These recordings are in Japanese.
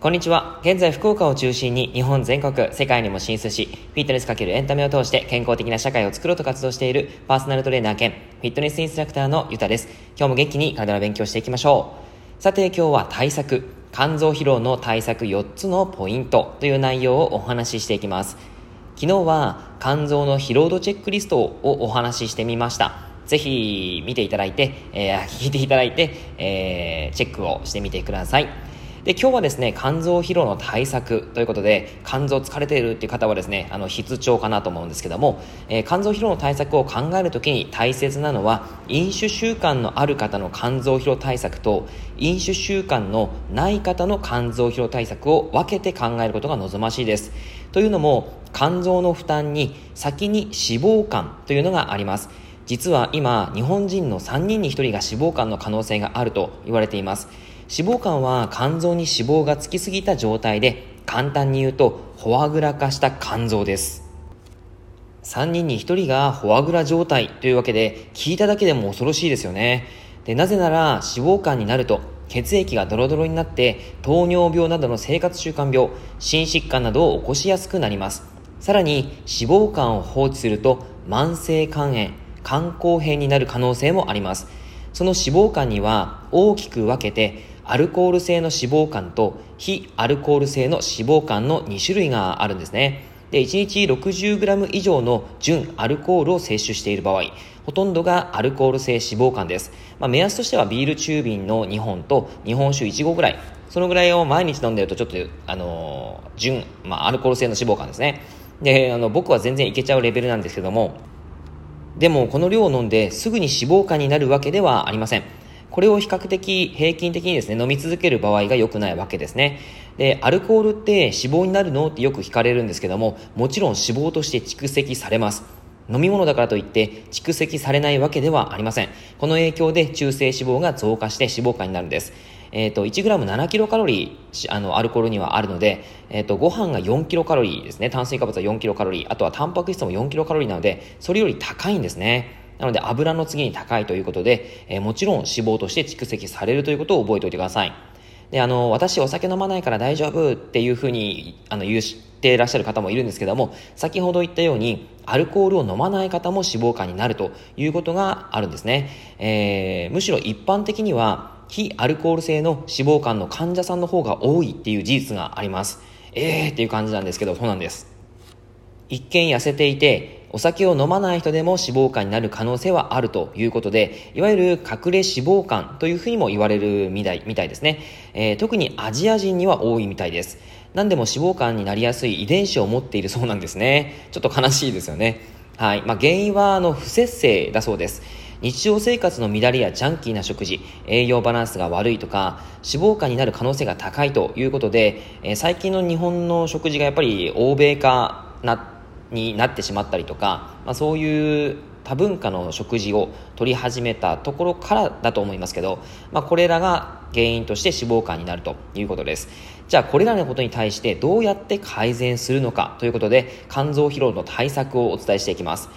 こんにちは。現在、福岡を中心に日本全国、世界にも進出し、フィットネスかけるエンタメを通して健康的な社会を作ろうと活動しているパーソナルトレーナー兼フィットネスインストラクターのゆたです。今日も元気に体の勉強していきましょう。さて、今日は対策、肝臓疲労の対策4つのポイントという内容をお話ししていきます。昨日は肝臓の疲労度チェックリストをお話ししてみました。ぜひ見ていただいて、えー、聞いていただいて、えー、チェックをしてみてください。で、今日はですね、肝臓疲労の対策ということで、肝臓疲れているっていう方はですね、あの、必聴かなと思うんですけども、えー、肝臓疲労の対策を考えるときに大切なのは、飲酒習慣のある方の肝臓疲労対策と、飲酒習慣のない方の肝臓疲労対策を分けて考えることが望ましいです。というのも、肝臓の負担に先に脂肪肝というのがあります。実は今、日本人の3人に1人が脂肪肝の可能性があると言われています。脂肪肝は肝臓に脂肪がつきすぎた状態で簡単に言うとフォアグラ化した肝臓です。3人に1人がフォアグラ状態というわけで聞いただけでも恐ろしいですよね。でなぜなら脂肪肝になると血液がドロドロになって糖尿病などの生活習慣病心疾患などを起こしやすくなります。さらに脂肪肝を放置すると慢性肝炎肝硬変になる可能性もあります。その脂肪肝には大きく分けてアルコール性の脂肪肝と非アルコール性の脂肪肝の2種類があるんですね。で、1日 60g 以上の純アルコールを摂取している場合、ほとんどがアルコール性脂肪肝です。まあ、目安としてはビール中瓶の2本と日本酒1合ぐらい。そのぐらいを毎日飲んでるとちょっと、あのー、純、まあ、アルコール性の脂肪肝ですね。で、あの、僕は全然いけちゃうレベルなんですけども、でもこの量を飲んですぐに脂肪肝になるわけではありません。これを比較的平均的にですね、飲み続ける場合が良くないわけですね。で、アルコールって脂肪になるのってよく聞かれるんですけども、もちろん脂肪として蓄積されます。飲み物だからといって蓄積されないわけではありません。この影響で中性脂肪が増加して脂肪肝になるんです。えっ、ー、と、1g7 キロカロリー、あの、アルコールにはあるので、えっ、ー、と、ご飯が4キロカロリーですね。炭水化物は4キロカロリー。あとはタンパク質も4キロカロリーなので、それより高いんですね。なので油の次に高いということで、えー、もちろん脂肪として蓄積されるということを覚えておいてください。で、あの、私お酒飲まないから大丈夫っていうふうに、あの、言っていらっしゃる方もいるんですけども、先ほど言ったように、アルコールを飲まない方も脂肪肝になるということがあるんですね。えー、むしろ一般的には、非アルコール性の脂肪肝の患者さんの方が多いっていう事実があります。えーっていう感じなんですけど、そうなんです。一見痩せていて、お酒を飲まない人でも脂肪肝になる可能性はあるということで、いわゆる隠れ脂肪肝というふうにも言われるみたいみたいですね、えー、特にアジア人には多いみたいです。何でも脂肪肝になりやすい遺伝子を持っているそうなんですね。ちょっと悲しいですよね。はい。まあ、原因は、あの、不節制だそうです。日常生活の乱れやジャンキーな食事、栄養バランスが悪いとか、脂肪肝になる可能性が高いということで、えー、最近の日本の食事がやっぱり欧米化なになってしまったりとか、まあ、そういう多文化の食事を取り始めたところからだと思いますけど、まあ、これらが原因として脂肪肝になるということです。じゃあこれらのことに対してどうやって改善するのかということで肝臓疲労の対策をお伝えしていきます。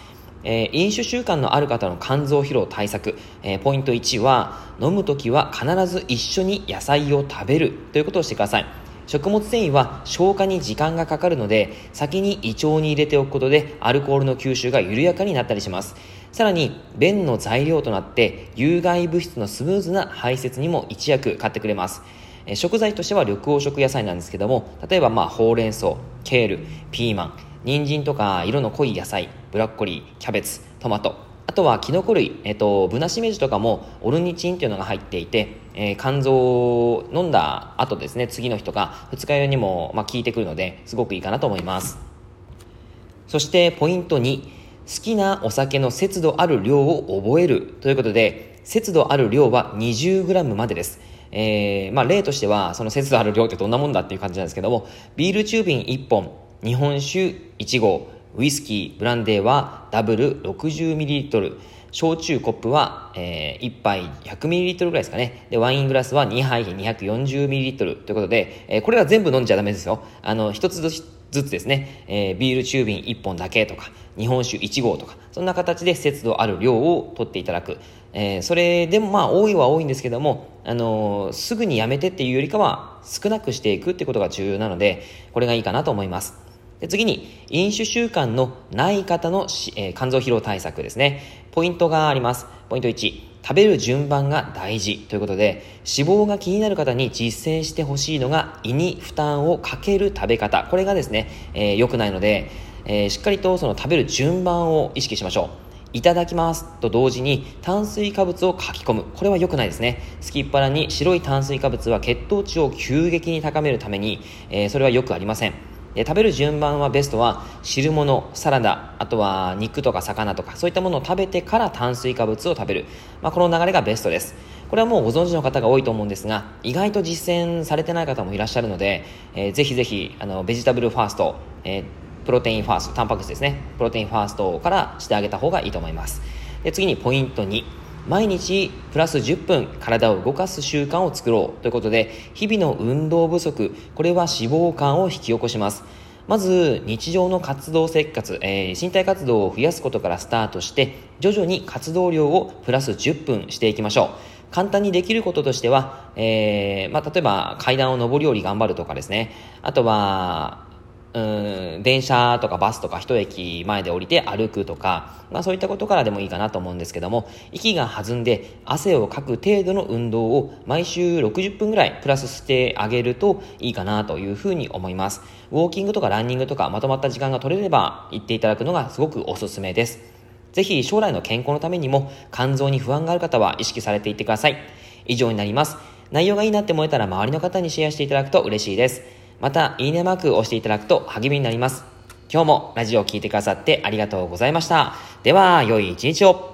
えー、飲酒習慣のある方の肝臓疲労対策、えー、ポイント1は飲む時は必ず一緒に野菜を食べるということをしてください。食物繊維は消化に時間がかかるので先に胃腸に入れておくことでアルコールの吸収が緩やかになったりします。さらに便の材料となって有害物質のスムーズな排泄にも一役買ってくれます。食材としては緑黄色野菜なんですけども例えばまあほうれん草ケールピーマン人参とか色の濃い野菜ブラッコリーキャベツトマト。あとはキノコ類、えっと、ブナシメジとかもオルニチンっていうのが入っていて、えー、肝臓を飲んだ後ですね、次の日とか二日酔いにも、まあ、効いてくるので、すごくいいかなと思います。そしてポイント2、好きなお酒の節度ある量を覚えるということで、節度ある量は 20g までです。えー、まあ例としては、その節度ある量ってどんなもんだっていう感じなんですけども、ビール中瓶1本、日本酒1合、ウイスキー、ブランデーはダブル 60ml、焼酎コップは、えー、1杯 100ml ぐらいですかね。で、ワイングラスは2杯 240ml ということで、えー、これら全部飲んじゃダメですよ。あの、一つずつですね、えー、ビール中瓶1本だけとか、日本酒1合とか、そんな形で節度ある量を取っていただく。えー、それでもまあ多いは多いんですけども、あのー、すぐにやめてっていうよりかは少なくしていくってことが重要なので、これがいいかなと思います。で次に、飲酒習慣のない方の、えー、肝臓疲労対策ですね。ポイントがあります。ポイント1。食べる順番が大事ということで、脂肪が気になる方に実践してほしいのが胃に負担をかける食べ方。これがですね、えー、良くないので、えー、しっかりとその食べる順番を意識しましょう。いただきますと同時に炭水化物を書き込む。これは良くないですね。すきっ腹に白い炭水化物は血糖値を急激に高めるために、えー、それはよくありません。で食べる順番はベストは汁物、サラダ、あとは肉とか魚とかそういったものを食べてから炭水化物を食べる。まあ、この流れがベストです。これはもうご存知の方が多いと思うんですが、意外と実践されてない方もいらっしゃるので、えー、ぜひぜひ、あの、ベジタブルファースト、えー、プロテインファースト、タンパク質ですね。プロテインファーストからしてあげた方がいいと思います。で次にポイント2。毎日プラス10分体を動かす習慣を作ろうということで日々の運動不足これは脂肪肝を引き起こします。まず日常の活動生活、えー、身体活動を増やすことからスタートして徐々に活動量をプラス10分していきましょう。簡単にできることとしては、えーまあ、例えば階段を上り下り頑張るとかですね。あとはうん、電車とかバスとか一駅前で降りて歩くとか、まあそういったことからでもいいかなと思うんですけども、息が弾んで汗をかく程度の運動を毎週60分ぐらいプラスしてあげるといいかなというふうに思います。ウォーキングとかランニングとかまとまった時間が取れれば行っていただくのがすごくおすすめです。ぜひ将来の健康のためにも肝臓に不安がある方は意識されていってください。以上になります。内容がいいなって思えたら周りの方にシェアしていただくと嬉しいです。また、いいねマークを押していただくと励みになります。今日もラジオを聴いてくださってありがとうございました。では、良い一日を。